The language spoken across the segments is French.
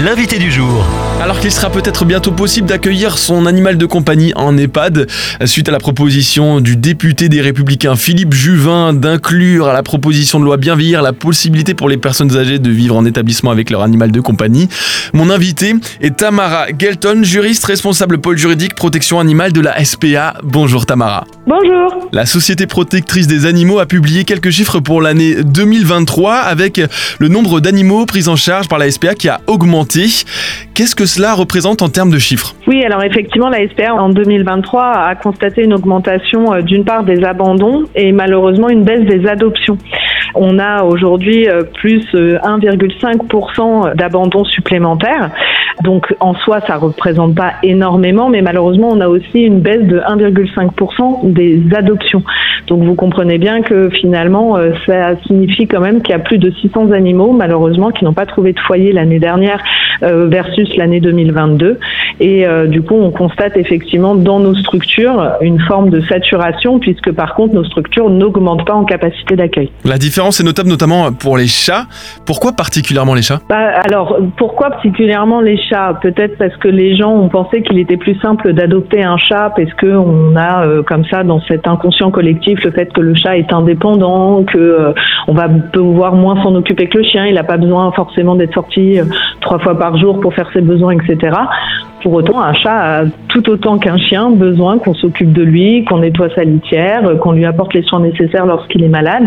l'invité du jour. Alors qu'il sera peut-être bientôt possible d'accueillir son animal de compagnie en EHPAD, suite à la proposition du député des Républicains Philippe Juvin d'inclure à la proposition de loi bien vieillir la possibilité pour les personnes âgées de vivre en établissement avec leur animal de compagnie, mon invité est Tamara Gelton, juriste responsable pôle juridique protection animale de la SPA. Bonjour Tamara. Bonjour. La Société protectrice des animaux a publié quelques chiffres pour l'année 2023 avec le nombre d'animaux pris en charge par la SPA qui a augmenté. Qu'est-ce que cela représente en termes de chiffres? Oui, alors effectivement, la SPA en 2023 a constaté une augmentation euh, d'une part des abandons et malheureusement une baisse des adoptions. On a aujourd'hui euh, plus 1,5% euh, d'abandons supplémentaires. Donc en soi, ça représente pas énormément, mais malheureusement, on a aussi une baisse de 1,5% des adoptions. Donc vous comprenez bien que finalement, euh, ça signifie quand même qu'il y a plus de 600 animaux, malheureusement, qui n'ont pas trouvé de foyer l'année dernière euh, versus l'année 2022. Et euh, du coup, on constate effectivement dans nos structures une forme de saturation, puisque par contre, nos structures n'augmentent pas en capacité d'accueil. Est notable notamment pour les chats. Pourquoi particulièrement les chats? Bah, Alors, pourquoi particulièrement les chats? Peut-être parce que les gens ont pensé qu'il était plus simple d'adopter un chat, parce qu'on a comme ça dans cet inconscient collectif le fait que le chat est indépendant, que on va pouvoir moins s'en occuper que le chien, il n'a pas besoin forcément d'être sorti trois fois par jour pour faire ses besoins, etc. Pour autant, un chat a tout autant qu'un chien besoin qu'on s'occupe de lui, qu'on nettoie sa litière, qu'on lui apporte les soins nécessaires lorsqu'il est malade.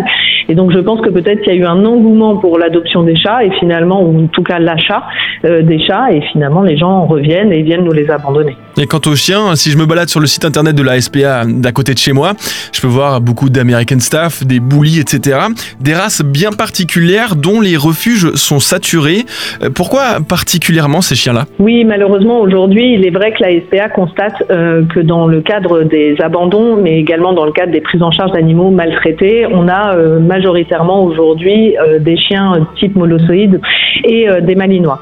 Et donc, je pense que peut-être qu'il y a eu un engouement pour l'adoption des chats et finalement, ou en tout cas l'achat euh, des chats, et finalement, les gens reviennent et viennent nous les abandonner. Et quant aux chiens, si je me balade sur le site internet de la SPA d'à côté de chez moi, je peux voir beaucoup d'American Staff, des bullies, etc. Des races bien particulières dont les refuges sont saturés. Euh, Pourquoi particulièrement ces chiens-là? Oui, malheureusement, aujourd'hui, il est vrai que la SPA constate euh, que dans le cadre des abandons, mais également dans le cadre des prises en charge d'animaux maltraités, on a euh, majoritairement aujourd'hui euh, des chiens type molossoïde et des malinois.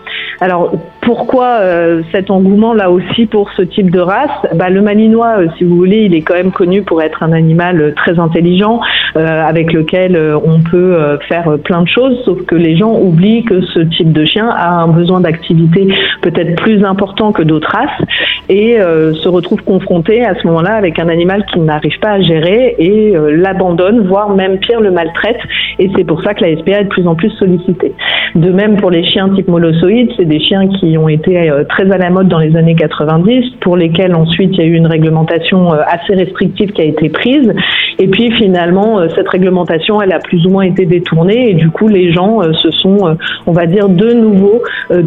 Pourquoi euh, cet engouement là aussi pour ce type de race? Bah, Le malinois, euh, si vous voulez, il est quand même connu pour être un animal très intelligent euh, avec lequel on peut faire plein de choses, sauf que les gens oublient que ce type de chien a un besoin d'activité peut-être plus important que d'autres races et se retrouve confronté à ce moment-là avec un animal qui n'arrive pas à gérer et l'abandonne, voire même pire le maltraite. Et c'est pour ça que la SPA est de plus en plus sollicitée. De même pour les chiens type molossoïde, c'est des chiens qui ont été très à la mode dans les années 90, pour lesquels ensuite il y a eu une réglementation assez restrictive qui a été prise. Et puis finalement, cette réglementation, elle a plus ou moins été détournée et du coup, les gens se sont, on va dire, de nouveau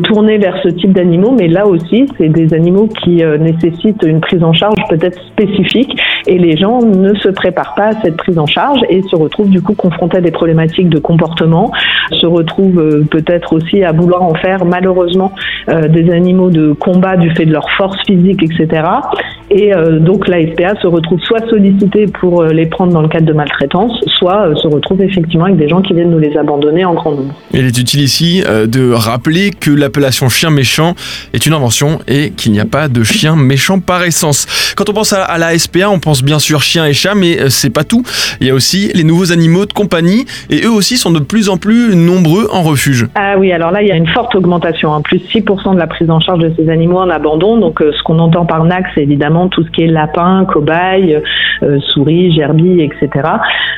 tournés vers ce type d'animaux. Mais là aussi, c'est des animaux qui nécessitent une prise en charge peut-être spécifique et les gens ne se préparent pas à cette prise en charge et se retrouvent du coup confrontés à des problématiques de comportement, se retrouvent peut-être aussi à vouloir en faire malheureusement euh, des animaux de combat du fait de leur force physique, etc. Et euh, donc la SPA se retrouve soit sollicitée pour euh, les prendre dans le cadre de maltraitance, soit se retrouve effectivement avec des gens qui viennent nous les abandonner en grand nombre. Il est utile ici de rappeler que l'appellation chien méchant est une invention et qu'il n'y a pas de chien méchant par essence. Quand on pense à, la SPA, on pense bien sûr chien et chat, mais c'est pas tout. Il y a aussi les nouveaux animaux de compagnie et eux aussi sont de plus en plus nombreux en refuge. Ah oui, alors là, il y a une forte augmentation, hein, plus 6% de la prise en charge de ces animaux en abandon. Donc ce qu'on entend par NAC, c'est évidemment tout ce qui est lapin, cobaye, euh, souris, gerbille, etc.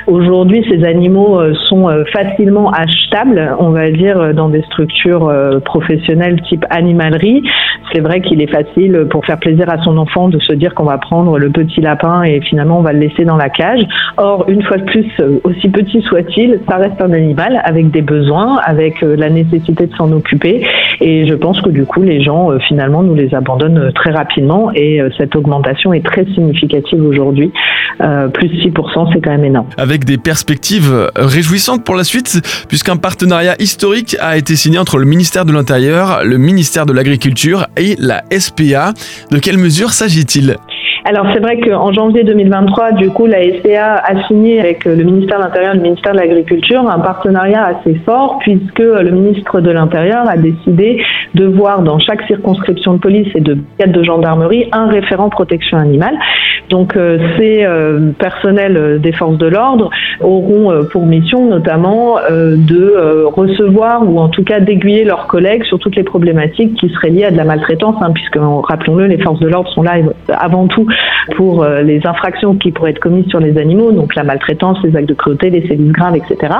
Aujourd'hui, ces animaux euh, sont euh, facilement achetables, on va dire, dans des structures professionnelles type animalerie. C'est vrai qu'il est facile pour faire plaisir à son enfant de se dire qu'on va prendre le petit lapin et finalement on va le laisser dans la cage. Or, une fois de plus, aussi petit soit-il, ça reste un animal avec des besoins, avec la nécessité de s'en occuper. Et je pense que du coup, les gens finalement nous les abandonnent très rapidement et cette augmentation est très significative aujourd'hui. Euh, plus 6%, c'est quand même énorme. Avec des perspectives réjouissantes pour la suite, puisqu'un partenariat historique a été signé entre le ministère de l'Intérieur, le ministère de l'Agriculture et la SPA. De quelles mesures s'agit-il? Alors c'est vrai qu'en janvier 2023, du coup, la SPA a signé avec le ministère de l'Intérieur et le ministère de l'Agriculture un partenariat assez fort puisque le ministre de l'Intérieur a décidé devoir dans chaque circonscription de police et de de gendarmerie un référent protection animale. Donc euh, ces euh, personnels des forces de l'ordre auront pour mission notamment de recevoir ou en tout cas d'aiguiller leurs collègues sur toutes les problématiques qui seraient liées à de la maltraitance, hein, puisque rappelons-le, les forces de l'ordre sont là avant tout pour les infractions qui pourraient être commises sur les animaux, donc la maltraitance, les actes de cruauté, les sévices graves, etc.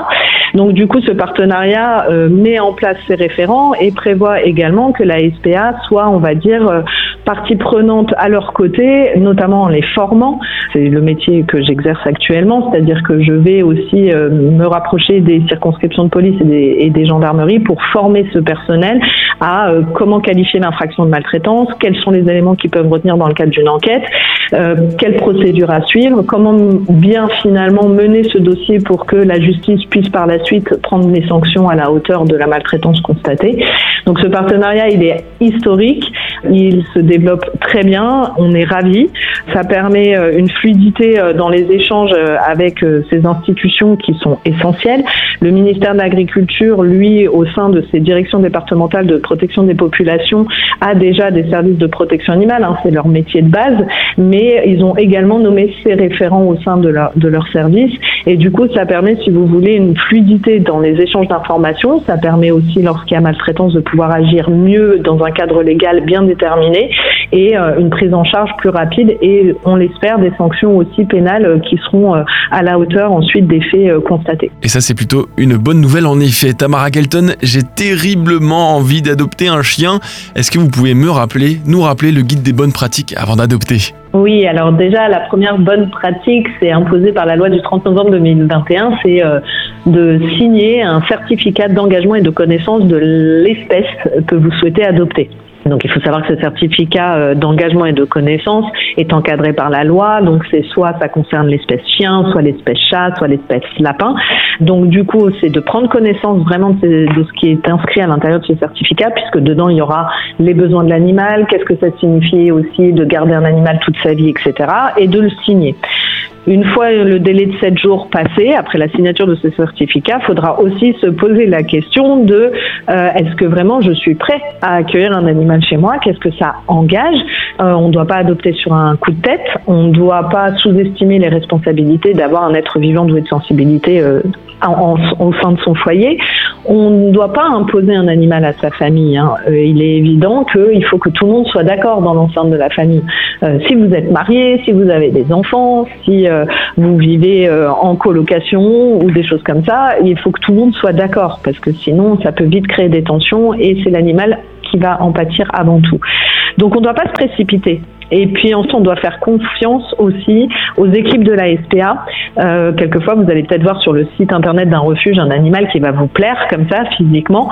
Donc du coup, ce partenariat met en place ces référents et prévoit également que la SPA soit, on va dire, partie prenante à leur côté, notamment en les formant. C'est le métier que j'exerce actuellement, c'est-à-dire que je vais aussi euh, me rapprocher des circonscriptions de police et des, gendarmeries pour former ce personnel à euh, comment qualifier l'infraction de maltraitance, quels sont les éléments qui peuvent retenir dans le cadre d'une enquête, euh, quelle procédure à suivre, comment bien finalement mener ce dossier pour que la justice puisse par la suite prendre les sanctions à la hauteur de la maltraitance constatée. Donc ce partenariat, il est historique, il se développe très bien, on est ravis. Ça permet euh, une fluidité euh, dans les échanges euh, avec ces institutions qui sont essentielles. Le ministère de l'Agriculture, lui, au sein de ses directions départementales de protection des populations, a déjà des services de protection animale, hein, c'est leur métier de base, mais ils ont également nommé ces référents au sein de leur, de leur service. Et du coup, ça permet, si vous voulez, une fluidité dans les échanges d'informations. Ça permet aussi, lorsqu'il y a maltraitance, de pouvoir agir mieux dans un cadre légal bien déterminé et euh, une prise en charge plus rapide et on l'espère des sanctions aussi pénales euh, qui seront euh, à la hauteur ensuite des faits constatés. Et ça c'est plutôt une bonne nouvelle en effet. Tamara Kelton, j'ai terriblement envie d'adopter un chien. Est-ce que vous pouvez me rappeler, nous rappeler le guide des bonnes pratiques avant d'adopter? Oui, alors déjà, la première bonne pratique, c'est imposée par la loi du 30 novembre 2021, c'est de signer un certificat d'engagement et de connaissance de l'espèce que vous souhaitez adopter. Donc il faut savoir que ce certificat euh, d'engagement et de connaissance est encadré par la loi. Donc c'est soit ça concerne l'espèce chien, soit l'espèce chat, soit l'espèce lapin. Donc du coup c'est de prendre connaissance vraiment de, ce qui est inscrit à l'intérieur de ce certificat, puisque dedans il y aura les besoins de l'animal, qu'est-ce que ça signifie aussi de garder un animal toute sa vie, etc. Et de le signer. Une fois le délai de 7 jours passé, après la signature de ce certificat, il faudra aussi se poser la question de euh, est-ce que vraiment je suis prêt à accueillir un animal chez moi? Qu'est-ce que ça engage? Euh, On ne doit pas adopter sur un coup de tête, on ne doit pas sous-estimer les responsabilités d'avoir un être vivant doué de sensibilité euh, au sein de son foyer. On ne doit pas imposer un animal à sa famille. Hein. Il est évident qu'il faut que tout le monde soit d'accord dans l'enceinte de la famille. Si vous êtes marié, si vous avez des enfants, si vous vivez en colocation ou des choses comme ça, il faut que tout le monde soit d'accord parce que sinon ça peut vite créer des tensions et c'est l'animal qui va en pâtir avant tout. Donc on ne doit pas se précipiter. Et puis ensuite, on doit faire confiance aussi aux équipes de la SPA. Euh, quelquefois, vous allez peut-être voir sur le site internet d'un refuge un animal qui va vous plaire comme ça physiquement.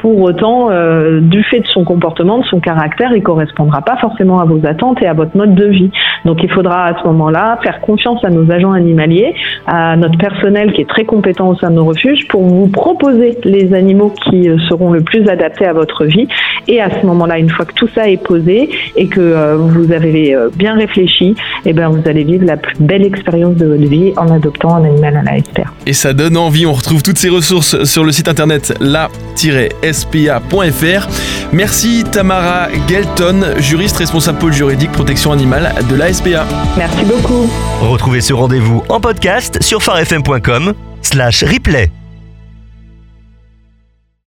Pour autant, euh, du fait de son comportement, de son caractère, il correspondra pas forcément à vos attentes et à votre mode de vie. Donc, il faudra à ce moment-là faire confiance à nos agents animaliers, à notre personnel qui est très compétent au sein de nos refuges, pour vous proposer les animaux qui euh, seront le plus adaptés à votre vie. Et à ce moment-là, une fois que tout ça est posé et que euh, vous avez bien réfléchi, eh ben, vous allez vivre la plus belle expérience de votre vie en adoptant un animal à la SPA. Et ça donne envie. On retrouve toutes ces ressources sur le site internet la spa.fr. Merci Tamara Gelton, juriste responsable pôle juridique protection animale de la SPA. Merci beaucoup. Retrouvez ce rendez-vous en podcast sur farfm.com slash replay.